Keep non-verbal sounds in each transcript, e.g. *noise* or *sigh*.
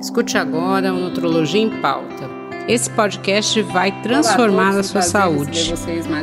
Escute agora o Nutrologia em Pauta. Esse podcast vai transformar Olá a, a sua saúde.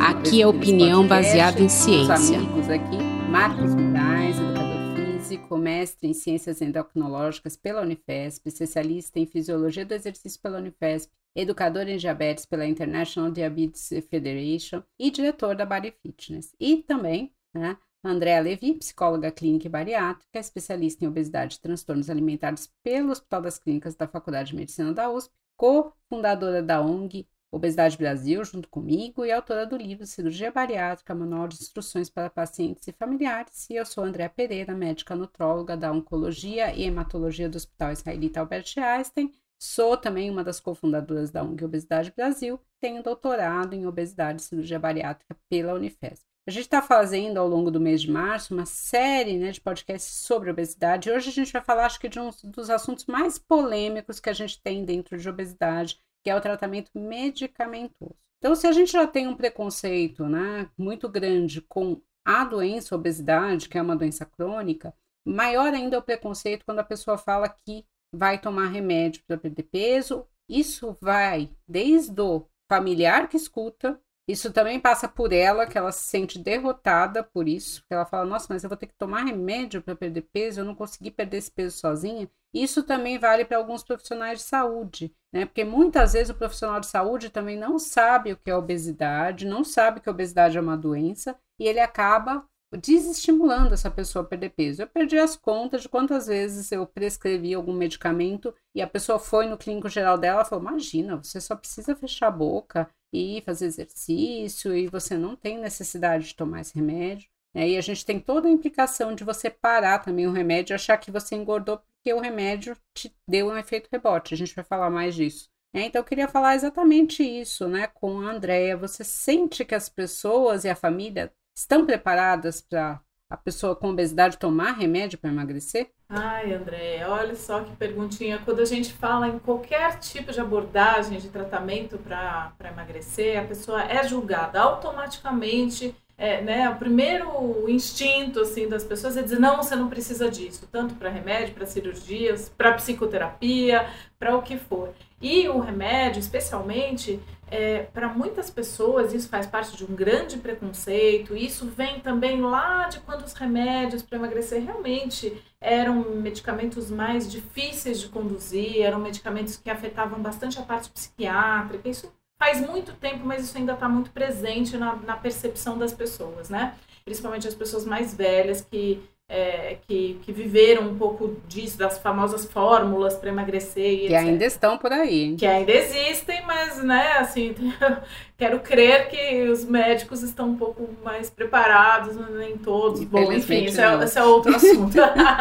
Aqui é opinião baseada em ciência. amigos aqui, Marcos Moraes, educador físico, mestre em ciências endocrinológicas pela Unifesp, especialista em fisiologia do exercício pela Unifesp, educador em diabetes pela International Diabetes Federation e diretor da Body Fitness. E também, né, Andréa Levi, psicóloga clínica e bariátrica, especialista em obesidade e transtornos alimentares pelo Hospital das Clínicas da Faculdade de Medicina da USP, co-fundadora da ONG Obesidade Brasil, junto comigo, e autora do livro Cirurgia Bariátrica, Manual de Instruções para Pacientes e Familiares. E eu sou Andréa Pereira, médica nutróloga da Oncologia e Hematologia do Hospital Israelita Albert Einstein. Sou também uma das cofundadoras da ONG Obesidade Brasil, tenho doutorado em obesidade e cirurgia bariátrica pela Unifesp. A gente está fazendo ao longo do mês de março uma série né, de podcasts sobre obesidade. E hoje a gente vai falar, acho que, de um dos assuntos mais polêmicos que a gente tem dentro de obesidade, que é o tratamento medicamentoso. Então, se a gente já tem um preconceito né, muito grande com a doença a obesidade, que é uma doença crônica, maior ainda é o preconceito quando a pessoa fala que vai tomar remédio para perder peso. Isso vai desde o familiar que escuta isso também passa por ela, que ela se sente derrotada por isso, que ela fala: "Nossa, mas eu vou ter que tomar remédio para perder peso, eu não consegui perder esse peso sozinha". Isso também vale para alguns profissionais de saúde, né? Porque muitas vezes o profissional de saúde também não sabe o que é obesidade, não sabe que a obesidade é uma doença e ele acaba desestimulando essa pessoa a perder peso. Eu perdi as contas de quantas vezes eu prescrevi algum medicamento e a pessoa foi no clínico geral dela e falou: Imagina, você só precisa fechar a boca e fazer exercício e você não tem necessidade de tomar esse remédio. Né? E a gente tem toda a implicação de você parar também o remédio e achar que você engordou porque o remédio te deu um efeito rebote. A gente vai falar mais disso. É, então, eu queria falar exatamente isso né, com a Andrea. Você sente que as pessoas e a família estão preparadas para a pessoa com obesidade tomar remédio para emagrecer? Ai, André, olha só que perguntinha. Quando a gente fala em qualquer tipo de abordagem de tratamento para emagrecer, a pessoa é julgada automaticamente. É, né, o primeiro instinto assim das pessoas é dizer não, você não precisa disso, tanto para remédio, para cirurgias, para psicoterapia, para o que for. E o remédio, especialmente, é, para muitas pessoas isso faz parte de um grande preconceito. Isso vem também lá de quando os remédios para emagrecer realmente eram medicamentos mais difíceis de conduzir, eram medicamentos que afetavam bastante a parte psiquiátrica. Isso faz muito tempo, mas isso ainda está muito presente na, na percepção das pessoas, né? Principalmente as pessoas mais velhas que é, que, que viveram um pouco disso, das famosas fórmulas para emagrecer. E que etc. ainda estão por aí. Que ainda existem, mas, né, assim, *laughs* quero crer que os médicos estão um pouco mais preparados, nem todos. Bom, enfim, esse é, é, outro assunto.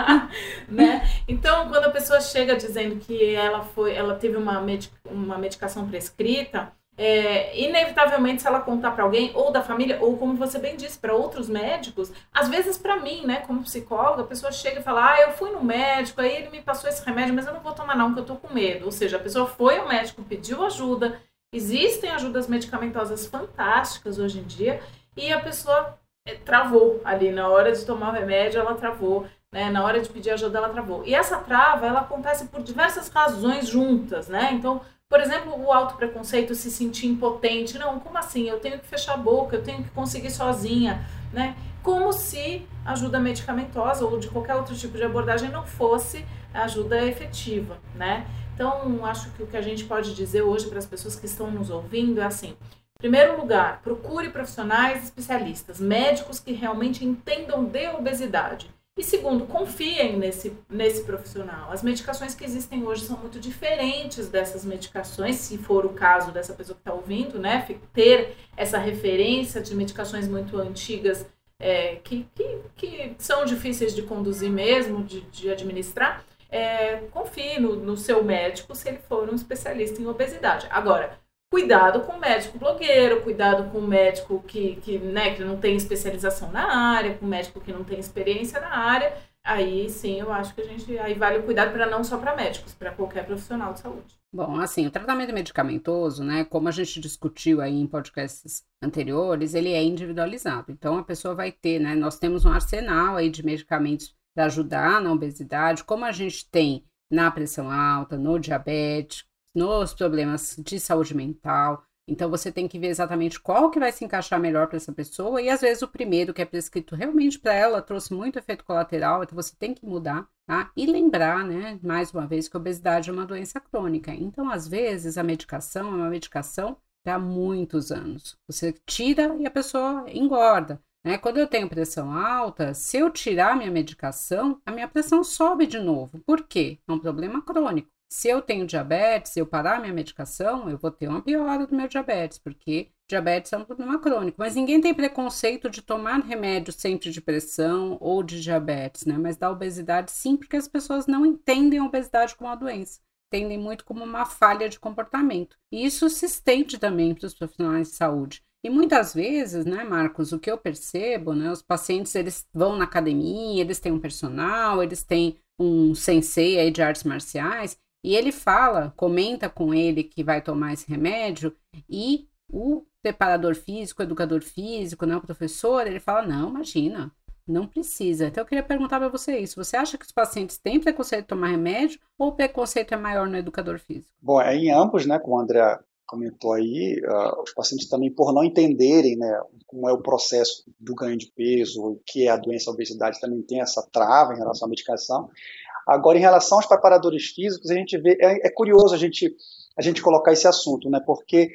*laughs* né? Então, quando a pessoa chega dizendo que ela, foi, ela teve uma, medic, uma medicação prescrita, é, inevitavelmente, se ela contar para alguém, ou da família, ou como você bem disse, para outros médicos, às vezes para mim, né, como psicóloga, a pessoa chega e fala: Ah, eu fui no médico, aí ele me passou esse remédio, mas eu não vou tomar, não, porque eu tô com medo. Ou seja, a pessoa foi ao médico, pediu ajuda, existem ajudas medicamentosas fantásticas hoje em dia, e a pessoa é, travou ali na hora de tomar o remédio, ela travou. Né, na hora de pedir ajuda, ela travou. E essa trava, ela acontece por diversas razões juntas, né? Então, por exemplo, o autopreconceito, se sentir impotente. Não, como assim? Eu tenho que fechar a boca, eu tenho que conseguir sozinha, né? Como se ajuda medicamentosa ou de qualquer outro tipo de abordagem não fosse ajuda efetiva, né? Então, acho que o que a gente pode dizer hoje para as pessoas que estão nos ouvindo é assim: primeiro lugar, procure profissionais especialistas, médicos que realmente entendam de obesidade e segundo, confiem nesse, nesse profissional. As medicações que existem hoje são muito diferentes dessas medicações, se for o caso dessa pessoa que está ouvindo, né? Ter essa referência de medicações muito antigas é, que, que, que, são difíceis de conduzir mesmo, de, de administrar. É, confie no, no seu médico se ele for um especialista em obesidade. Agora, cuidado com o médico blogueiro, cuidado com o médico que, que, né, que não tem especialização na área, com o médico que não tem experiência na área. Aí sim, eu acho que a gente aí vale o cuidado para não só para médicos, para qualquer profissional de saúde. Bom, assim, o tratamento medicamentoso, né, como a gente discutiu aí em podcasts anteriores, ele é individualizado. Então a pessoa vai ter, né, nós temos um arsenal aí de medicamentos para ajudar na obesidade, como a gente tem na pressão alta, no diabetes, nos problemas de saúde mental. Então você tem que ver exatamente qual que vai se encaixar melhor para essa pessoa e às vezes o primeiro que é prescrito realmente para ela trouxe muito efeito colateral, então você tem que mudar, tá? E lembrar, né, mais uma vez que a obesidade é uma doença crônica. Então às vezes a medicação é uma medicação para muitos anos. Você tira e a pessoa engorda. Né? Quando eu tenho pressão alta, se eu tirar minha medicação, a minha pressão sobe de novo. Por quê? É um problema crônico. Se eu tenho diabetes, se eu parar minha medicação, eu vou ter uma piora do meu diabetes, porque diabetes é um problema crônico. Mas ninguém tem preconceito de tomar remédio sempre de pressão ou de diabetes, né? Mas da obesidade sim, porque as pessoas não entendem a obesidade como uma doença. Entendem muito como uma falha de comportamento. E isso se estende também para os profissionais de saúde. E muitas vezes, né, Marcos, o que eu percebo, né, os pacientes eles vão na academia, eles têm um personal, eles têm um sensei aí de artes marciais, e ele fala, comenta com ele que vai tomar esse remédio, e o preparador físico, o educador físico, né, o professor, ele fala: não, imagina, não precisa. Então eu queria perguntar para você isso. Você acha que os pacientes têm preconceito de tomar remédio ou o preconceito é maior no educador físico? Bom, é em ambos, né? Como o André comentou aí, uh, os pacientes também, por não entenderem né, como é o processo do ganho de peso, o que é a doença a obesidade, também tem essa trava em relação à medicação. Agora, em relação aos preparadores físicos, a gente vê, é, é curioso a gente, a gente colocar esse assunto, né, porque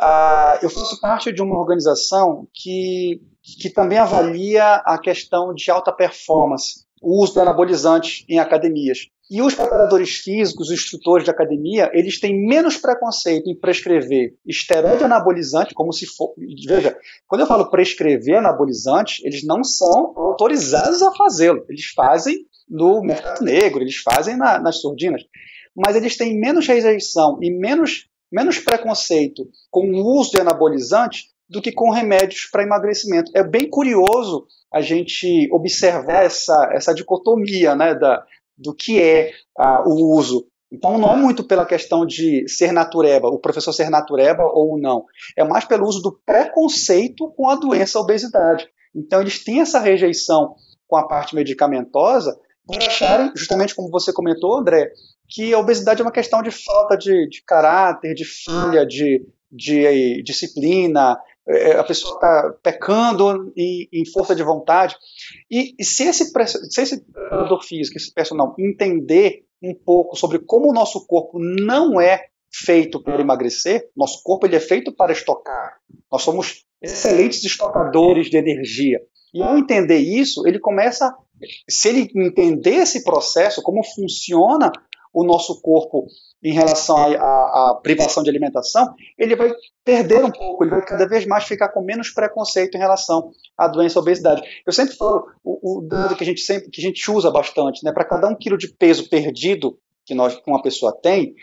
uh, eu faço parte de uma organização que, que também avalia a questão de alta performance, o uso do anabolizante em academias. E os preparadores físicos, os instrutores de academia, eles têm menos preconceito em prescrever esteroide anabolizante, como se for. Veja, quando eu falo prescrever anabolizante, eles não são autorizados a fazê-lo. Eles fazem no mercado negro, eles fazem na, nas surdinas. Mas eles têm menos rejeição e menos, menos preconceito com o uso de anabolizante do que com remédios para emagrecimento. É bem curioso a gente observar essa, essa dicotomia né, da, do que é ah, o uso. Então, não é muito pela questão de ser natureba, o professor ser natureba ou não. É mais pelo uso do preconceito com a doença a obesidade. Então, eles têm essa rejeição com a parte medicamentosa por acharem, justamente como você comentou, André, que a obesidade é uma questão de falta de, de caráter, de falha, de, de disciplina, é, a pessoa está pecando em, em, força de vontade. E, e se esse, se esse físico, esse personal, entender um pouco sobre como o nosso corpo não é feito para emagrecer, nosso corpo ele é feito para estocar. Nós somos excelentes estocadores de energia. E ao entender isso, ele começa, se ele entender esse processo, como funciona o nosso corpo em relação à privação de alimentação, ele vai perder um pouco, ele vai cada vez mais ficar com menos preconceito em relação à doença à obesidade. Eu sempre falo o, o dado que a gente sempre que a gente usa bastante, né? Para cada um quilo de peso perdido que nós que uma pessoa tem,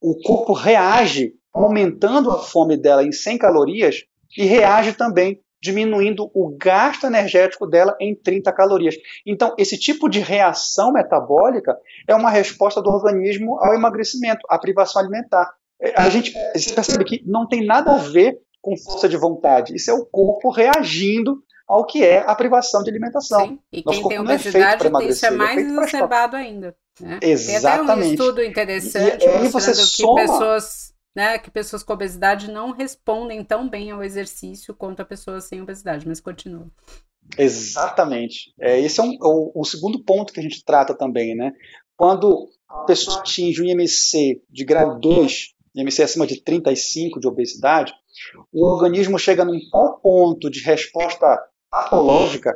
o corpo reage aumentando a fome dela em 100 calorias e reage também diminuindo o gasto energético dela em 30 calorias. Então, esse tipo de reação metabólica é uma resposta do organismo ao emagrecimento, à privação alimentar. É, a gente percebe que não tem nada a ver com força de vontade. Isso é o corpo reagindo ao que é a privação de alimentação. Sim. E quem tem é obesidade, é isso é mais exacerbado ainda. Né? Exatamente. Tem até um estudo interessante e, e mostrando que soma... pessoas né, que pessoas com obesidade não respondem tão bem ao exercício quanto a pessoas sem obesidade, mas continua. Exatamente. É, esse é um, o, o, segundo ponto que a gente trata também, né? Quando a pessoa atinge um IMC de grau 2, IMC acima de 35 de obesidade, o organismo chega num tal ponto de resposta patológica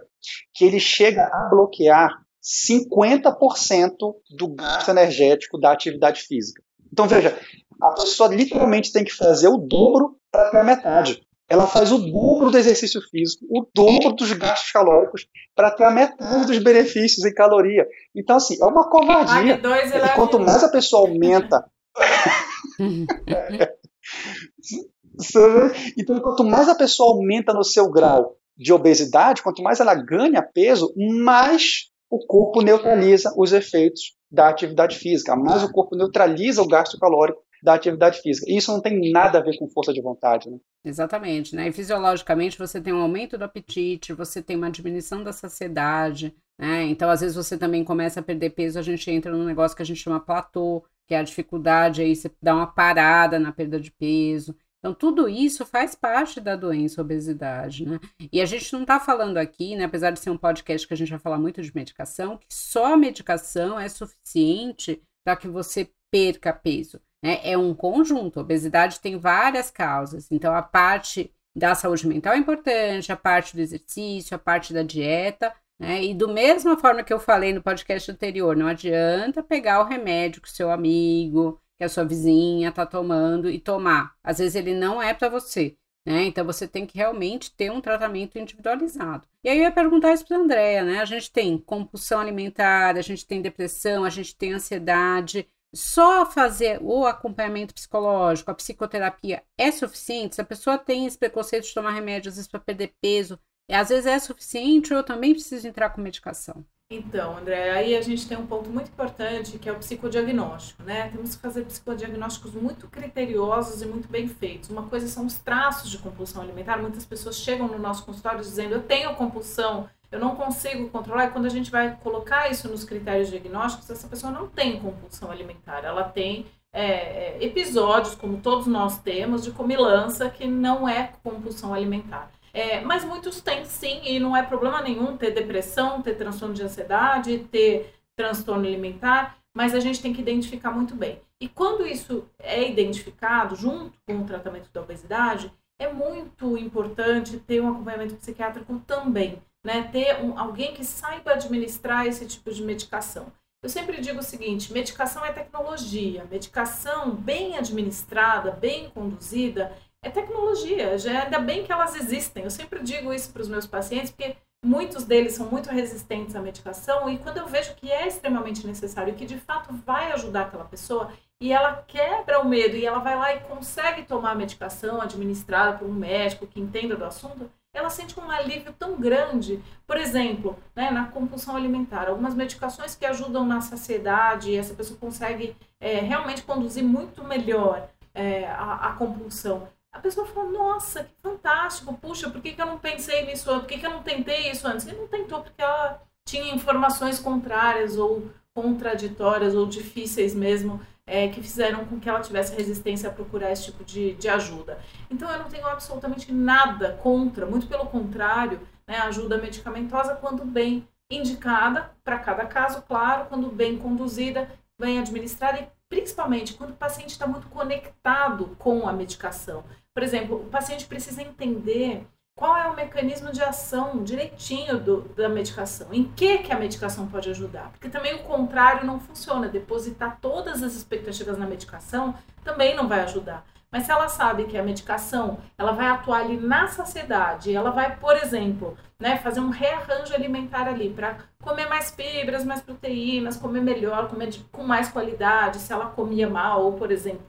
que ele chega a bloquear 50% do gasto energético da atividade física. Então, veja, a pessoa literalmente tem que fazer o dobro para ter a metade. Ela faz o dobro do exercício físico, o dobro dos gastos calóricos para ter a metade dos benefícios em caloria. Então, assim, é uma covardia. É quanto mais a pessoa aumenta. *laughs* então, quanto mais a pessoa aumenta no seu grau de obesidade, quanto mais ela ganha peso, mais o corpo neutraliza os efeitos da atividade física, mais o corpo neutraliza o gasto calórico da atividade física. E isso não tem nada a ver com força de vontade, né? Exatamente, né? E fisiologicamente você tem um aumento do apetite, você tem uma diminuição da saciedade, né? Então, às vezes, você também começa a perder peso, a gente entra num negócio que a gente chama platô, que é a dificuldade aí, você dá uma parada na perda de peso. Então, tudo isso faz parte da doença obesidade, né? E a gente não está falando aqui, né, apesar de ser um podcast que a gente vai falar muito de medicação, que só medicação é suficiente para que você perca peso. Né? É um conjunto. A obesidade tem várias causas. Então, a parte da saúde mental é importante, a parte do exercício, a parte da dieta. Né? E do mesma forma que eu falei no podcast anterior, não adianta pegar o remédio que o seu amigo, que a sua vizinha está tomando e tomar. Às vezes ele não é para você. Né? Então você tem que realmente ter um tratamento individualizado. E aí eu ia perguntar isso para a Andrea, né? A gente tem compulsão alimentar, a gente tem depressão, a gente tem ansiedade. Só fazer o acompanhamento psicológico, a psicoterapia é suficiente? Se a pessoa tem esse preconceito de tomar remédio, às vezes para perder peso, às vezes é suficiente ou eu também preciso entrar com medicação? Então, André, aí a gente tem um ponto muito importante que é o psicodiagnóstico, né? Temos que fazer psicodiagnósticos muito criteriosos e muito bem feitos. Uma coisa são os traços de compulsão alimentar. Muitas pessoas chegam no nosso consultório dizendo: Eu tenho compulsão, eu não consigo controlar. E quando a gente vai colocar isso nos critérios diagnósticos, essa pessoa não tem compulsão alimentar, ela tem é, é episódios, como todos nós temos, de comilança que não é compulsão alimentar. É, mas muitos têm sim, e não é problema nenhum ter depressão, ter transtorno de ansiedade, ter transtorno alimentar, mas a gente tem que identificar muito bem. E quando isso é identificado junto com o tratamento da obesidade, é muito importante ter um acompanhamento psiquiátrico também, né? Ter um, alguém que saiba administrar esse tipo de medicação. Eu sempre digo o seguinte: medicação é tecnologia. Medicação bem administrada, bem conduzida, é tecnologia. Já ainda bem que elas existem. Eu sempre digo isso para os meus pacientes, porque muitos deles são muito resistentes à medicação e quando eu vejo que é extremamente necessário e que de fato vai ajudar aquela pessoa e ela quebra o medo e ela vai lá e consegue tomar a medicação administrada por um médico que entenda do assunto, ela sente um alívio tão grande. Por exemplo, né, na compulsão alimentar, algumas medicações que ajudam na saciedade, essa pessoa consegue é, realmente conduzir muito melhor é, a, a compulsão a pessoa fala, nossa, que fantástico, puxa, por que, que eu não pensei nisso antes? Por que, que eu não tentei isso antes? E não tentou porque ela tinha informações contrárias ou contraditórias ou difíceis mesmo é, que fizeram com que ela tivesse resistência a procurar esse tipo de, de ajuda. Então eu não tenho absolutamente nada contra, muito pelo contrário, né, ajuda medicamentosa quando bem indicada para cada caso, claro, quando bem conduzida, bem administrada e principalmente quando o paciente está muito conectado com a medicação. Por exemplo, o paciente precisa entender qual é o mecanismo de ação direitinho do, da medicação, em que, que a medicação pode ajudar. Porque também o contrário não funciona, depositar todas as expectativas na medicação também não vai ajudar. Mas se ela sabe que a medicação ela vai atuar ali na saciedade, ela vai, por exemplo, né, fazer um rearranjo alimentar ali para comer mais fibras, mais proteínas, comer melhor, comer de, com mais qualidade, se ela comia mal, ou por exemplo,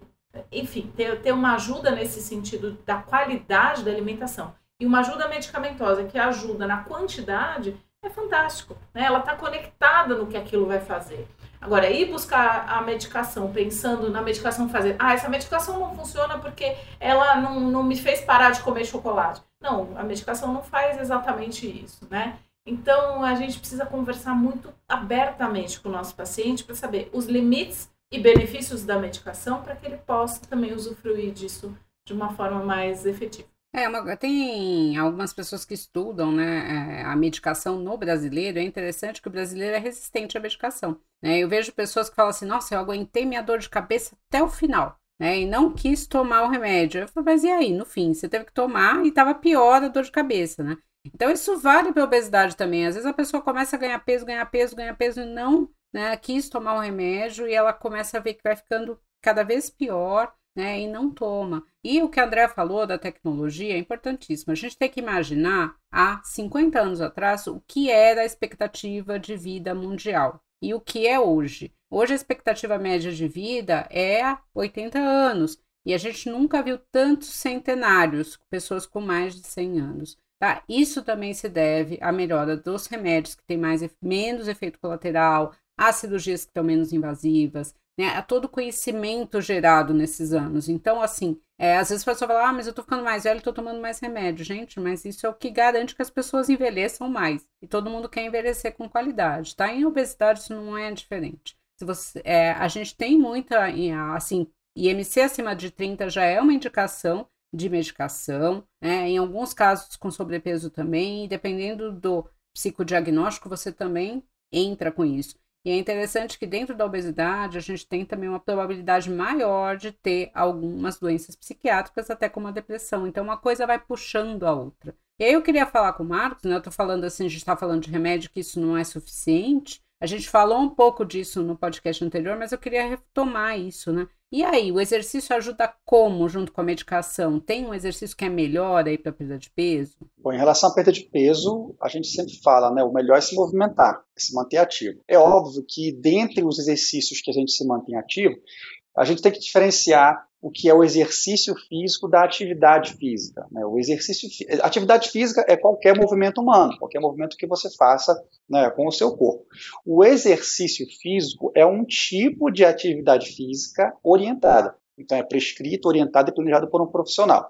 enfim, ter, ter uma ajuda nesse sentido da qualidade da alimentação e uma ajuda medicamentosa que ajuda na quantidade, é fantástico. Né? Ela está conectada no que aquilo vai fazer. Agora, ir buscar a medicação pensando na medicação fazer, ah, essa medicação não funciona porque ela não, não me fez parar de comer chocolate. Não, a medicação não faz exatamente isso, né? Então, a gente precisa conversar muito abertamente com o nosso paciente para saber os limites e benefícios da medicação para que ele possa também usufruir disso de uma forma mais efetiva. É, uma, tem algumas pessoas que estudam né, é, a medicação no brasileiro. É interessante que o brasileiro é resistente à medicação. Né? Eu vejo pessoas que falam assim: nossa, eu aguentei minha dor de cabeça até o final. Né, e não quis tomar o remédio. Eu falo, mas e aí? No fim, você teve que tomar e estava pior a dor de cabeça, né? Então, isso vale para a obesidade também. Às vezes a pessoa começa a ganhar peso, ganhar peso, ganhar peso e não né, quis tomar o remédio e ela começa a ver que vai ficando cada vez pior né, e não toma. E o que a André falou da tecnologia é importantíssimo. A gente tem que imaginar há 50 anos atrás o que era a expectativa de vida mundial e o que é hoje. Hoje a expectativa média de vida é 80 anos e a gente nunca viu tantos centenários, pessoas com mais de 100 anos. Tá? Isso também se deve à melhora dos remédios que têm mais, menos efeito colateral, às cirurgias que estão menos invasivas, né, a todo o conhecimento gerado nesses anos. Então, assim, é, às vezes a pessoa fala, ah, mas eu tô ficando mais velho, tô tomando mais remédio. Gente, mas isso é o que garante que as pessoas envelheçam mais. E todo mundo quer envelhecer com qualidade, tá? Em obesidade isso não é diferente. Se você, é, a gente tem muita, assim, IMC acima de 30 já é uma indicação de medicação, né? em alguns casos com sobrepeso também, e dependendo do psicodiagnóstico, você também entra com isso. E é interessante que dentro da obesidade a gente tem também uma probabilidade maior de ter algumas doenças psiquiátricas, até como a depressão. Então uma coisa vai puxando a outra. E aí eu queria falar com o Marcos, né? Eu tô falando assim, a gente está falando de remédio, que isso não é suficiente. A gente falou um pouco disso no podcast anterior, mas eu queria retomar isso, né? E aí, o exercício ajuda como junto com a medicação? Tem um exercício que é melhor aí para perda de peso? Bom, em relação à perda de peso, a gente sempre fala, né? O melhor é se movimentar, é se manter ativo. É óbvio que dentre os exercícios que a gente se mantém ativo, a gente tem que diferenciar o que é o exercício físico da atividade física. Né? O exercício, atividade física é qualquer movimento humano, qualquer movimento que você faça né, com o seu corpo. O exercício físico é um tipo de atividade física orientada. Então, é prescrito, orientado e planejado por um profissional.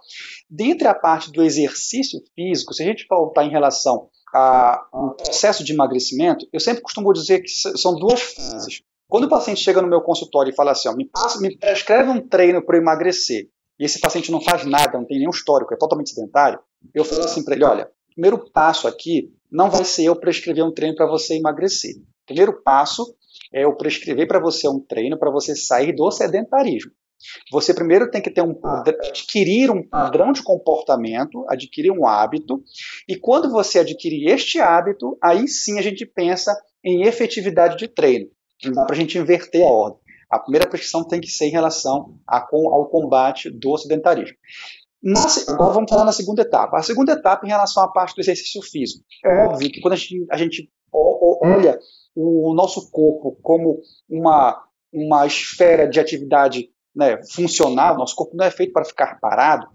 Dentre a parte do exercício físico, se a gente voltar em relação ao processo de emagrecimento, eu sempre costumo dizer que são duas fases. Quando o paciente chega no meu consultório e fala assim, ó, me, passa, me prescreve um treino para emagrecer, e esse paciente não faz nada, não tem nenhum histórico, é totalmente sedentário, eu falo assim para ele, olha, primeiro passo aqui não vai ser eu prescrever um treino para você emagrecer. Primeiro passo é eu prescrever para você um treino para você sair do sedentarismo. Você primeiro tem que ter um adquirir um padrão de comportamento, adquirir um hábito, e quando você adquirir este hábito, aí sim a gente pensa em efetividade de treino. Não dá para a gente inverter a ordem. A primeira prescrição tem que ser em relação ao combate do sedentarismo. Nossa, agora vamos falar na segunda etapa. A segunda etapa em relação à parte do exercício físico. É óbvio que quando a gente, a gente olha o nosso corpo como uma, uma esfera de atividade né, funcional, nosso corpo não é feito para ficar parado,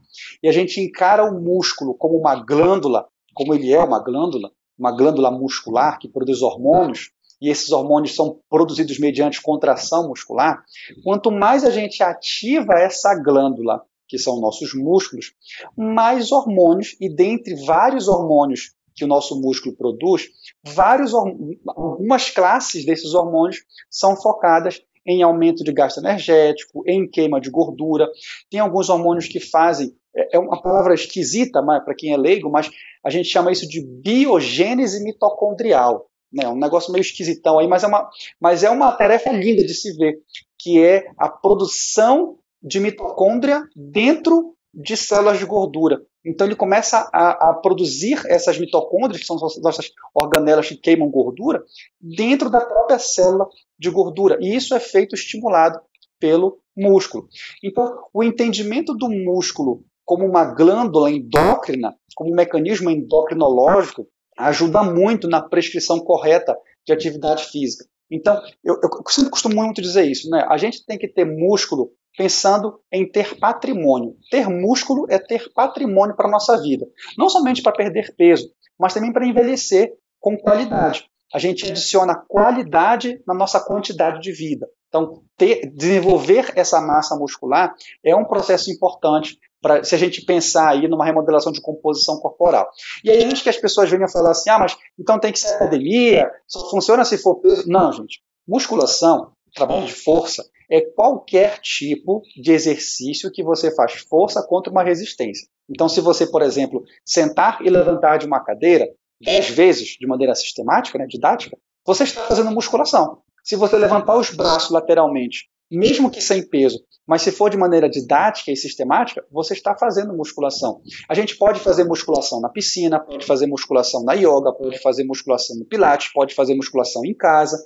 e a gente encara o músculo como uma glândula, como ele é uma glândula, uma glândula muscular que produz hormônios, e esses hormônios são produzidos mediante contração muscular, quanto mais a gente ativa essa glândula, que são nossos músculos, mais hormônios, e dentre vários hormônios que o nosso músculo produz, vários, algumas classes desses hormônios são focadas em aumento de gasto energético, em queima de gordura. Tem alguns hormônios que fazem, é, é uma palavra esquisita para quem é leigo, mas a gente chama isso de biogênese mitocondrial né, um negócio meio esquisitão aí, mas é, uma, mas é uma tarefa linda de se ver, que é a produção de mitocôndria dentro de células de gordura. Então ele começa a, a, produzir essas mitocôndrias, que são nossas organelas que queimam gordura, dentro da própria célula de gordura. E isso é feito estimulado pelo músculo. Então, o entendimento do músculo como uma glândula endócrina, como um mecanismo endocrinológico, ajuda muito na prescrição correta de atividade física. Então, eu, eu sempre costumo muito dizer isso, né? A gente tem que ter músculo pensando em ter patrimônio. Ter músculo é ter patrimônio para a nossa vida. Não somente para perder peso, mas também para envelhecer com qualidade. A gente adiciona qualidade na nossa quantidade de vida. Então, ter, desenvolver essa massa muscular é um processo importante Pra, se a gente pensar aí numa remodelação de composição corporal. E aí, antes que as pessoas venham falar assim, ah, mas então tem que ser academia, só funciona se for peso. Não, gente. Musculação, trabalho de força, é qualquer tipo de exercício que você faz força contra uma resistência. Então, se você, por exemplo, sentar e levantar de uma cadeira dez vezes de maneira sistemática, né, didática, você está fazendo musculação. Se você levantar os braços lateralmente mesmo que sem peso, mas se for de maneira didática e sistemática, você está fazendo musculação. A gente pode fazer musculação na piscina, pode fazer musculação na yoga, pode fazer musculação no pilates, pode fazer musculação em casa.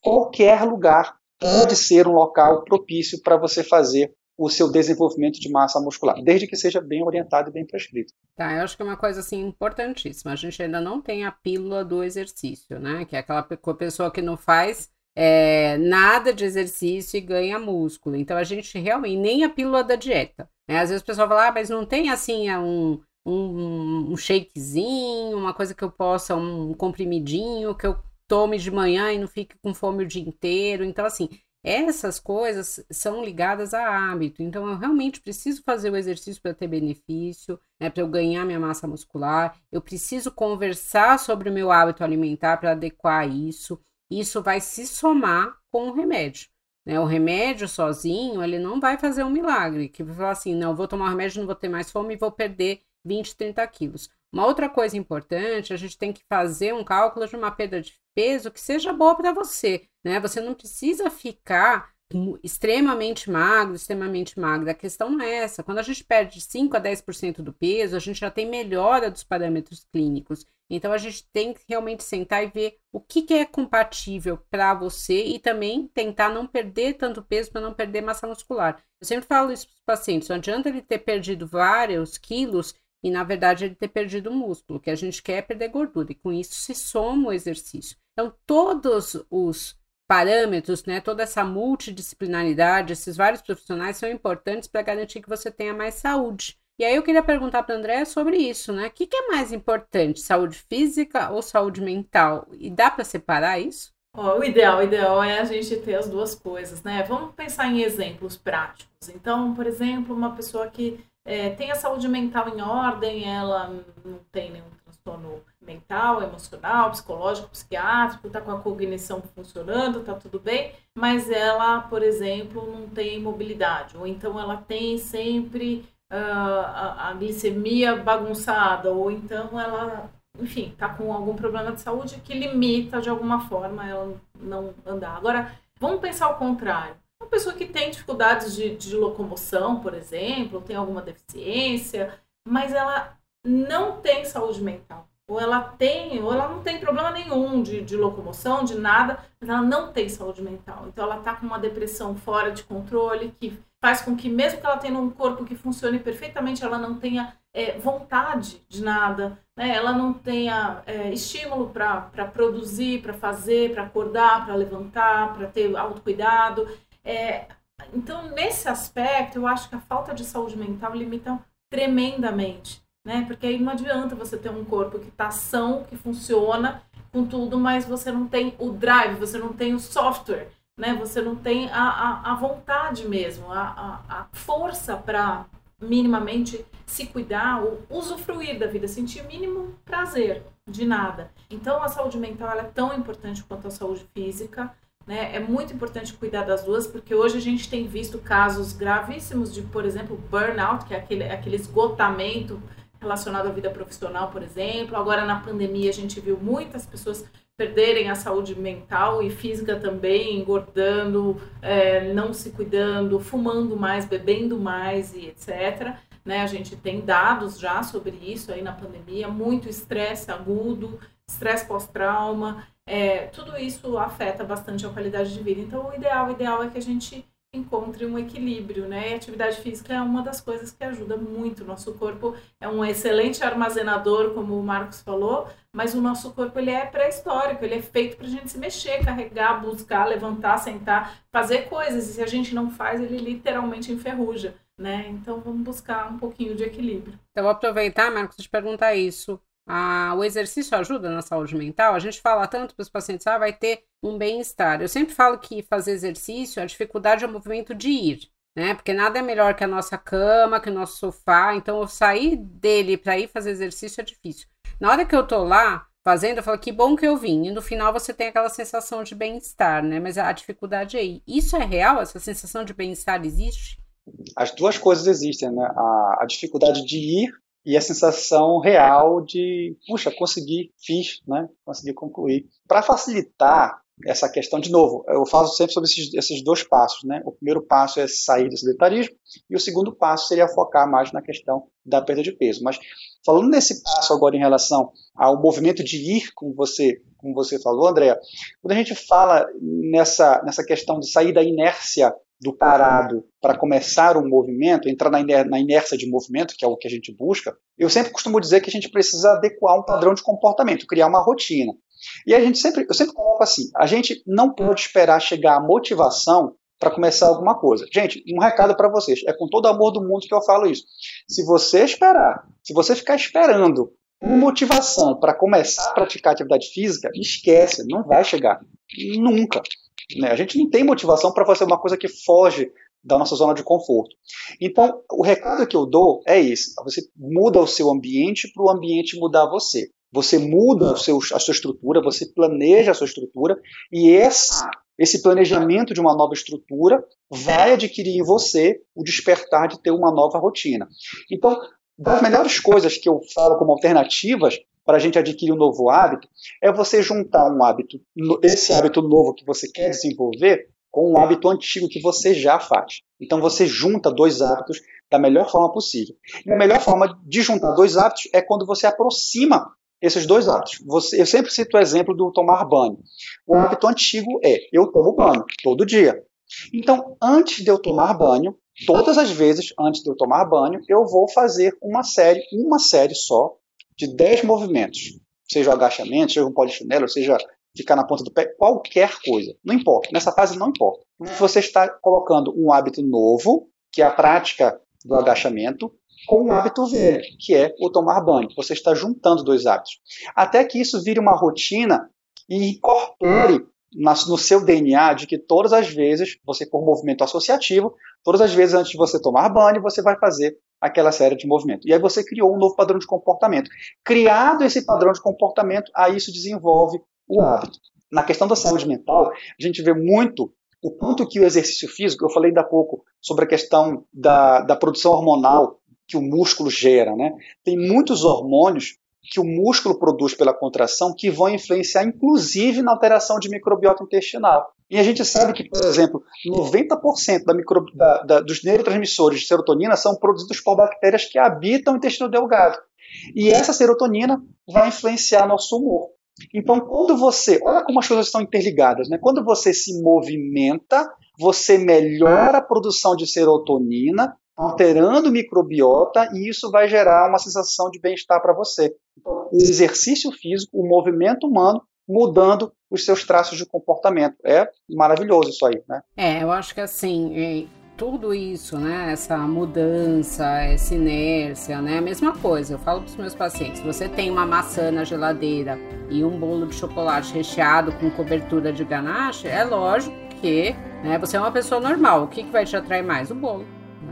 Qualquer lugar pode ser um local propício para você fazer o seu desenvolvimento de massa muscular, desde que seja bem orientado e bem prescrito. Tá, eu acho que é uma coisa assim importantíssima. A gente ainda não tem a pílula do exercício, né? Que é aquela pessoa que não faz é, nada de exercício e ganha músculo. Então a gente realmente, nem a pílula da dieta. Né? Às vezes o pessoal fala, ah, mas não tem assim é um, um, um shakezinho, uma coisa que eu possa, um comprimidinho que eu tome de manhã e não fique com fome o dia inteiro. Então, assim, essas coisas são ligadas a hábito. Então, eu realmente preciso fazer o exercício para ter benefício, né, para eu ganhar minha massa muscular. Eu preciso conversar sobre o meu hábito alimentar para adequar isso. Isso vai se somar com o remédio. Né? O remédio sozinho, ele não vai fazer um milagre. Que vai falar assim, não, vou tomar o remédio, não vou ter mais fome e vou perder 20, 30 quilos. Uma outra coisa importante, a gente tem que fazer um cálculo de uma perda de peso que seja boa para você, né? Você não precisa ficar extremamente magro, extremamente magro. A questão não é essa. Quando a gente perde 5 a 10% do peso, a gente já tem melhora dos parâmetros clínicos. Então a gente tem que realmente sentar e ver o que, que é compatível para você e também tentar não perder tanto peso para não perder massa muscular. Eu sempre falo isso para os pacientes: não adianta ele ter perdido vários quilos e na verdade ele ter perdido músculo, que a gente quer é perder gordura, e com isso se soma o exercício. Então, todos os parâmetros, né, toda essa multidisciplinaridade, esses vários profissionais são importantes para garantir que você tenha mais saúde. E aí eu queria perguntar para André sobre isso, né? O que, que, é mais importante, saúde física ou saúde mental? E dá para separar isso? Oh, o ideal, o ideal é a gente ter as duas coisas, né? Vamos pensar em exemplos práticos. Então, por exemplo, uma pessoa que é, tem a saúde mental em ordem, ela não tem nenhum transtorno mental, emocional, psicológico, psiquiátrico, está com a cognição funcionando, está tudo bem, mas ela, por exemplo, não tem mobilidade, ou então ela tem sempre uh, a, a, glicemia bagunçada, ou então ela, enfim, está com algum problema de saúde que limita de alguma forma ela não andar. Agora, vamos pensar o contrário. Uma pessoa que tem dificuldades de, de locomoção, por exemplo, tem alguma deficiência, mas ela não tem saúde mental. Ou ela tem, ou ela não tem problema nenhum de, de locomoção, de nada, mas ela não tem saúde mental. Então ela está com uma depressão fora de controle, que faz com que, mesmo que ela tenha um corpo que funcione perfeitamente, ela não tenha é, vontade de nada, né? ela não tenha é, estímulo para produzir, para fazer, para acordar, para levantar, para ter autocuidado. É, então, nesse aspecto, eu acho que a falta de saúde mental limita tremendamente né? Porque aí não adianta você ter um corpo que está são, que funciona com tudo, mas você não tem o drive, você não tem o software, né? Você não tem a, a, a vontade mesmo, a, a, a força para minimamente se cuidar ou usufruir da vida, sentir mínimo prazer de nada. Então a saúde mental é tão importante quanto a saúde física. Né? É muito importante cuidar das duas, porque hoje a gente tem visto casos gravíssimos de, por exemplo, burnout, que é aquele, aquele esgotamento relacionado à vida profissional, por exemplo. Agora, na pandemia, a gente viu muitas pessoas perderem a saúde mental e física também, engordando, é, não se cuidando, fumando mais, bebendo mais e etc. Né? A gente tem dados já sobre isso aí na pandemia, muito estresse agudo, estresse pós-trauma, é, tudo isso afeta bastante a qualidade de vida. Então, o ideal, o ideal é que a gente encontre um equilíbrio, né? E atividade física é uma das coisas que ajuda muito. Nosso corpo é um excelente armazenador, como o Marcos falou, mas o nosso corpo ele é pré-histórico, ele é feito para a gente se mexer, carregar, buscar, levantar, sentar, fazer coisas. E se a gente não faz, ele literalmente enferruja, né? Então vamos buscar um pouquinho de equilíbrio. Então vou aproveitar, Marcos, de perguntar isso. O exercício ajuda na saúde mental? A gente fala tanto para os pacientes, ah, vai ter um bem-estar. Eu sempre falo que fazer exercício, a dificuldade é o movimento de ir, né? Porque nada é melhor que a nossa cama, que o nosso sofá. Então, eu sair dele para ir fazer exercício é difícil. Na hora que eu tô lá fazendo, eu falo que bom que eu vim. E no final você tem aquela sensação de bem-estar, né? Mas a dificuldade é aí. Isso é real? Essa sensação de bem-estar existe? As duas coisas existem, né? A, a dificuldade de ir e a sensação real de, puxa, consegui, fiz, né? Consegui concluir. Para facilitar essa questão, de novo, eu falo sempre sobre esses, esses, dois passos, né? O primeiro passo é sair do sedentarismo e o segundo passo seria focar mais na questão da perda de peso. Mas falando nesse passo agora em relação ao movimento de ir, como você, como você falou, André, quando a gente fala nessa, nessa questão de sair da inércia do parado para começar um movimento, entrar na, inércia de movimento, que é o que a gente busca, eu sempre costumo dizer que a gente precisa adequar um padrão de comportamento, criar uma rotina. E a gente sempre, eu sempre coloco assim, a gente não pode esperar chegar à motivação para começar alguma coisa. Gente, um recado para vocês, é com todo amor do mundo que eu falo isso. Se você esperar, se você ficar esperando uma motivação para começar a praticar atividade física, esquece, não vai chegar. Nunca. Né? A gente não tem motivação para fazer uma coisa que foge da nossa zona de conforto. Então, o recado que eu dou é esse: você muda o seu ambiente para o ambiente mudar você. Você muda seu, a sua estrutura, você planeja a sua estrutura e esse, esse planejamento de uma nova estrutura vai adquirir em você o despertar de ter uma nova rotina. Então, das melhores coisas que eu falo como alternativas para a gente adquirir um novo hábito é você juntar um hábito, esse hábito novo que você quer desenvolver, com um hábito antigo que você já faz. Então você junta dois hábitos da melhor forma possível. E a melhor forma de juntar dois hábitos é quando você aproxima esses dois hábitos. Você, eu sempre cito o exemplo do tomar banho. O hábito antigo é eu tomo banho todo dia. Então, antes de eu tomar banho, todas as vezes antes de eu tomar banho, eu vou fazer uma série, uma série só, de 10 movimentos. Seja o agachamento, seja um polichinelo, seja ficar na ponta do pé, qualquer coisa. Não importa. Nessa fase não importa. Você está colocando um hábito novo, que é a prática do agachamento, com um hábito velho, que é o tomar banho. Você está juntando dois hábitos. Até que isso vire uma rotina e incorpore no seu DNA de que todas as vezes, você por movimento associativo, todas as vezes antes de você tomar banho, você vai fazer aquela série de movimentos. E aí você criou um novo padrão de comportamento. Criado esse padrão de comportamento, aí isso desenvolve o hábito. Na questão da saúde mental, a gente vê muito o quanto que o exercício físico, eu falei ainda há pouco sobre a questão da, da produção hormonal que o músculo gera, né? Tem muitos hormônios que o músculo produz pela contração que vão influenciar inclusive na alteração de microbiota intestinal. E a gente sabe que, por exemplo, 90% da micro, da, da, dos neurotransmissores de serotonina são produzidos por bactérias que habitam o intestino delgado. E essa serotonina vai influenciar nosso humor. Então, quando você. Olha como as coisas estão interligadas, né? Quando você se movimenta, você melhora a produção de serotonina, alterando o microbiota, e isso vai gerar uma sensação de bem-estar para você. O exercício físico, o movimento humano, mudando os seus traços de comportamento. É maravilhoso isso aí, né? É, eu acho que assim, tudo isso, né, essa mudança, essa inércia, né, a mesma coisa. Eu falo para os meus pacientes: você tem uma maçã na geladeira e um bolo de chocolate recheado com cobertura de ganache, é lógico que, né, você é uma pessoa normal. O que, que vai te atrair mais? O bolo.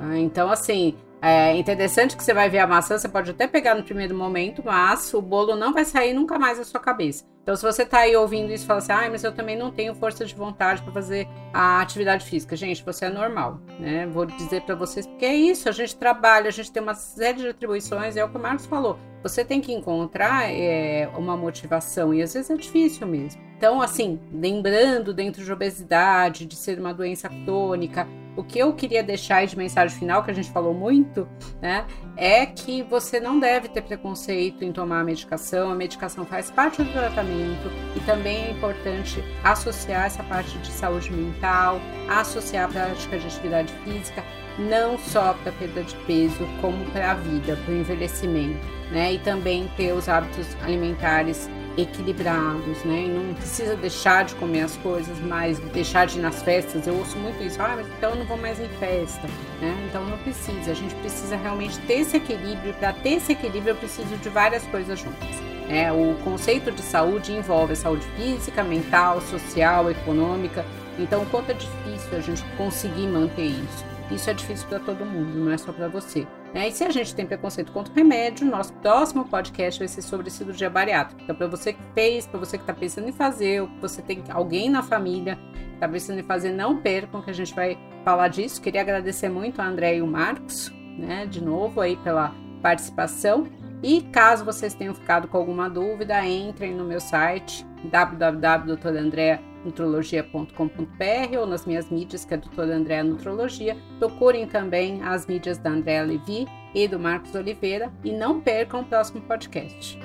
Né? Então, assim, é interessante que você vai ver a maçã, você pode até pegar no primeiro momento, mas o bolo não vai sair nunca mais da sua cabeça. Então, se você tá aí ouvindo isso e fala assim, ah, mas eu também não tenho força de vontade para fazer a atividade física. Gente, você é normal, né? Vou dizer para vocês, porque é isso, a gente trabalha, a gente tem uma série de atribuições, é o que o Marcos falou. Você tem que encontrar é, uma motivação, e às vezes é difícil mesmo. Então, assim, lembrando dentro de obesidade, de ser uma doença crônica, o que eu queria deixar de mensagem final, que a gente falou muito, né, é que você não deve ter preconceito em tomar a medicação. A medicação faz parte do tratamento e também é importante associar essa parte de saúde mental, associar a prática de atividade física, não só para perda de peso, como para a vida, para o envelhecimento, né, e também ter os hábitos alimentares equilibrados, né? E não precisa deixar de comer as coisas, mas deixar de ir nas festas. Eu ouço muito isso. Ah, mas então eu não vou mais em festa, né? Então não precisa. A gente precisa realmente ter esse equilíbrio. Para ter esse equilíbrio, eu preciso de várias coisas juntas. É, o conceito de saúde envolve a saúde física, mental, social, econômica. Então, quanto é difícil a gente conseguir manter isso? Isso é difícil para todo mundo, não é só para você. Né? E se a gente tem preconceito contra o remédio, nosso próximo podcast vai ser sobre cirurgia bariátrica. Então, para você que fez, para você que está pensando em fazer, ou que você tem alguém na família que está pensando em fazer, não percam que a gente vai falar disso. Queria agradecer muito a André e o Marcos, né, de novo aí pela participação. E caso vocês tenham ficado com alguma dúvida, entrem no meu site www.doutorandrea.com nutrologia.com.br ou nas minhas mídias, que é doutora Andréa Nutrologia. Procurem também as mídias da Andréa Levi e do Marcos Oliveira e não percam o próximo podcast.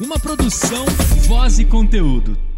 Uma produção, voz e conteúdo.